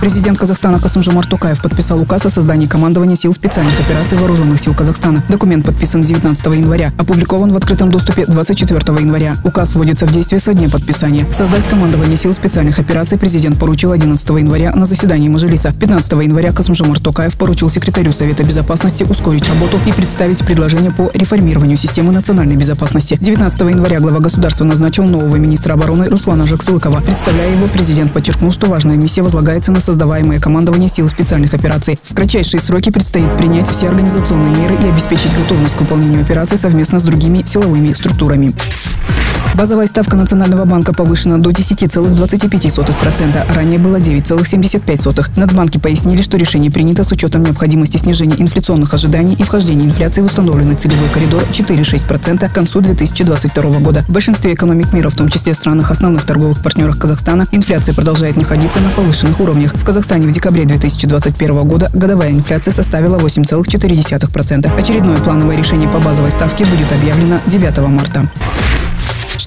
Президент Казахстана Касымжомар Токаев подписал указ о создании командования сил специальных операций Вооруженных сил Казахстана. Документ подписан 19 января. Опубликован в открытом доступе 24 января. Указ вводится в действие со дня подписания. Создать командование сил специальных операций президент поручил 11 января на заседании Мажилиса. 15 января Касымжомар Токаев поручил секретарю Совета Безопасности ускорить работу и представить предложение по реформированию системы национальной безопасности. 19 января глава государства назначил нового министра обороны Руслана Жаксылыкова. Представляя его, президент подчеркнул, что важная миссия возлагается на создаваемое командование сил специальных операций. В кратчайшие сроки предстоит принять все организационные меры и обеспечить готовность к выполнению операций совместно с другими силовыми структурами. Базовая ставка Национального банка повышена до 10,25%. Ранее было 9,75%. Нацбанки пояснили, что решение принято с учетом необходимости снижения инфляционных ожиданий и вхождения инфляции в установленный целевой коридор 4,6% к концу 2022 года. В большинстве экономик мира, в том числе странах основных торговых партнерах Казахстана, инфляция продолжает находиться на повышенных уровнях. В Казахстане в декабре 2021 года годовая инфляция составила 8,4%. Очередное плановое решение по базовой ставке будет объявлено 9 марта.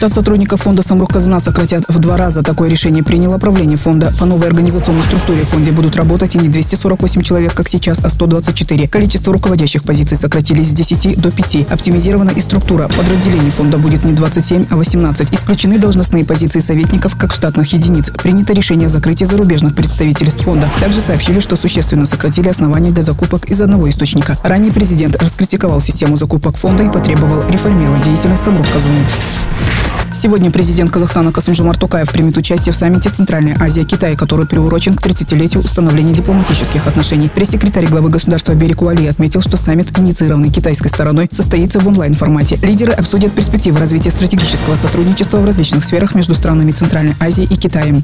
Штат сотрудников фонда «Самрух Казана» сократят в два раза. Такое решение приняло правление фонда. По новой организационной структуре в фонде будут работать и не 248 человек, как сейчас, а 124. Количество руководящих позиций сократили с 10 до 5. Оптимизирована и структура. Подразделений фонда будет не 27, а 18. Исключены должностные позиции советников как штатных единиц. Принято решение о закрытии зарубежных представительств фонда. Также сообщили, что существенно сократили основания для закупок из одного источника. Ранее президент раскритиковал систему закупок фонда и потребовал реформировать деятельность «Самрух Казаны». Сегодня президент Казахстана Касымжомар Токаев примет участие в саммите Центральной Азия-Китай, который приурочен к 30-летию установления дипломатических отношений. Пресс-секретарь главы государства Береку Али отметил, что саммит, инициированный китайской стороной, состоится в онлайн-формате. Лидеры обсудят перспективы развития стратегического сотрудничества в различных сферах между странами Центральной Азии и Китаем.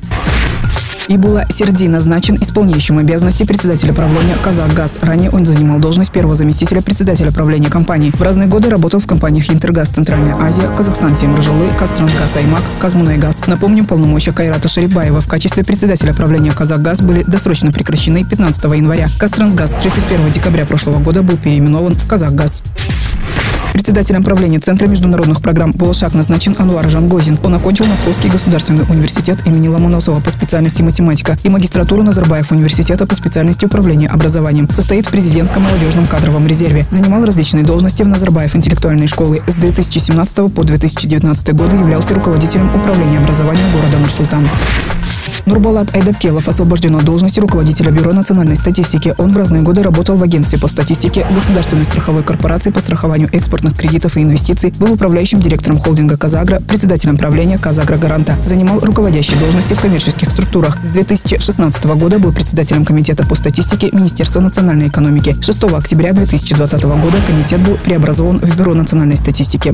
Ибула Серди назначен исполняющим обязанности председателя правления «Казахгаз». Ранее он занимал должность первого заместителя председателя правления компании. В разные годы работал в компаниях «Интергаз», «Центральная Азия», «Казахстан Семржулы», «Казтрансгаз Аймак», «Казмунайгаз». Напомним, полномочия Кайрата Шарибаева в качестве председателя правления «Казахгаз» были досрочно прекращены 15 января. «Казтрансгаз» 31 декабря прошлого года был переименован в «Казахгаз». Председателем правления Центра международных программ «Булашак» назначен Ануар Жангозин. Он окончил Московский государственный университет имени Ломоносова по специальности математика и магистратуру Назарбаев университета по специальности управления образованием. Состоит в президентском молодежном кадровом резерве. Занимал различные должности в Назарбаев интеллектуальной школы. С 2017 по 2019 годы являлся руководителем управления образованием города Нур-Султан. Нурбалат Айдапкелов освобожден от должности руководителя Бюро национальной статистики. Он в разные годы работал в агентстве по статистике Государственной страховой корпорации по страхованию экспортных кредитов и инвестиций, был управляющим директором холдинга «Казагра», председателем правления «Казагра Гаранта». Занимал руководящие должности в коммерческих структурах. С 2016 года был председателем комитета по статистике Министерства национальной экономики. 6 октября 2020 года комитет был преобразован в Бюро национальной статистики.